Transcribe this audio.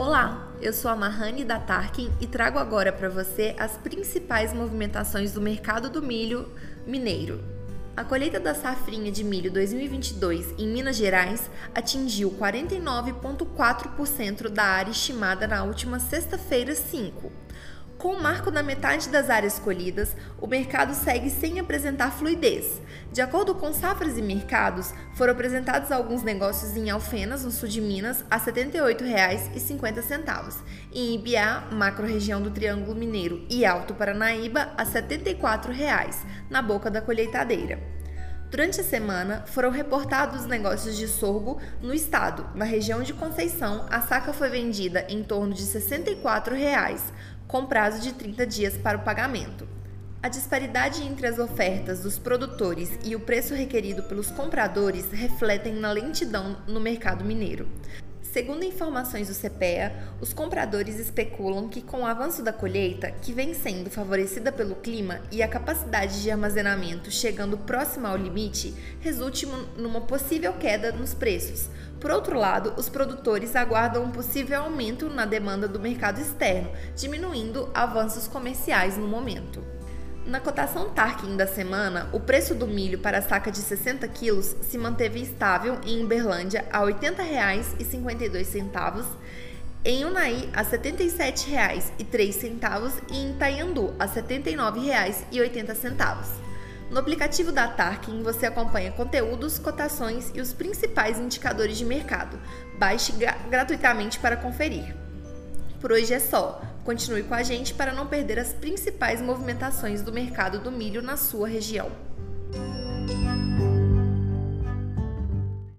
Olá, eu sou a Mahane da Tarkin e trago agora para você as principais movimentações do mercado do milho mineiro. A colheita da safrinha de milho 2022 em Minas Gerais atingiu 49,4% da área estimada na última sexta-feira 5 com o marco da metade das áreas colhidas, o mercado segue sem apresentar fluidez. De acordo com Safras e Mercados, foram apresentados alguns negócios em Alfenas, no sul de Minas, a R$ 78,50, em Ibiá, macro-região do Triângulo Mineiro, e Alto Paranaíba, a R$ 74,00, na boca da colheitadeira. Durante a semana, foram reportados negócios de sorgo no estado. Na região de Conceição, a saca foi vendida em torno de 64 reais, com prazo de 30 dias para o pagamento. A disparidade entre as ofertas dos produtores e o preço requerido pelos compradores refletem na lentidão no mercado mineiro. Segundo informações do CPEA, os compradores especulam que, com o avanço da colheita, que vem sendo favorecida pelo clima e a capacidade de armazenamento chegando próxima ao limite, resulte numa possível queda nos preços. Por outro lado, os produtores aguardam um possível aumento na demanda do mercado externo, diminuindo avanços comerciais no momento. Na cotação Tarkin da semana, o preço do milho para a saca de 60 quilos se manteve estável em Uberlândia a R$ 80,52, em Unai a R$ 77,03 e em Taiandu a R$ 79,80. No aplicativo da Tarkin você acompanha conteúdos, cotações e os principais indicadores de mercado. Baixe gratuitamente para conferir. Por hoje é só. Continue com a gente para não perder as principais movimentações do mercado do milho na sua região.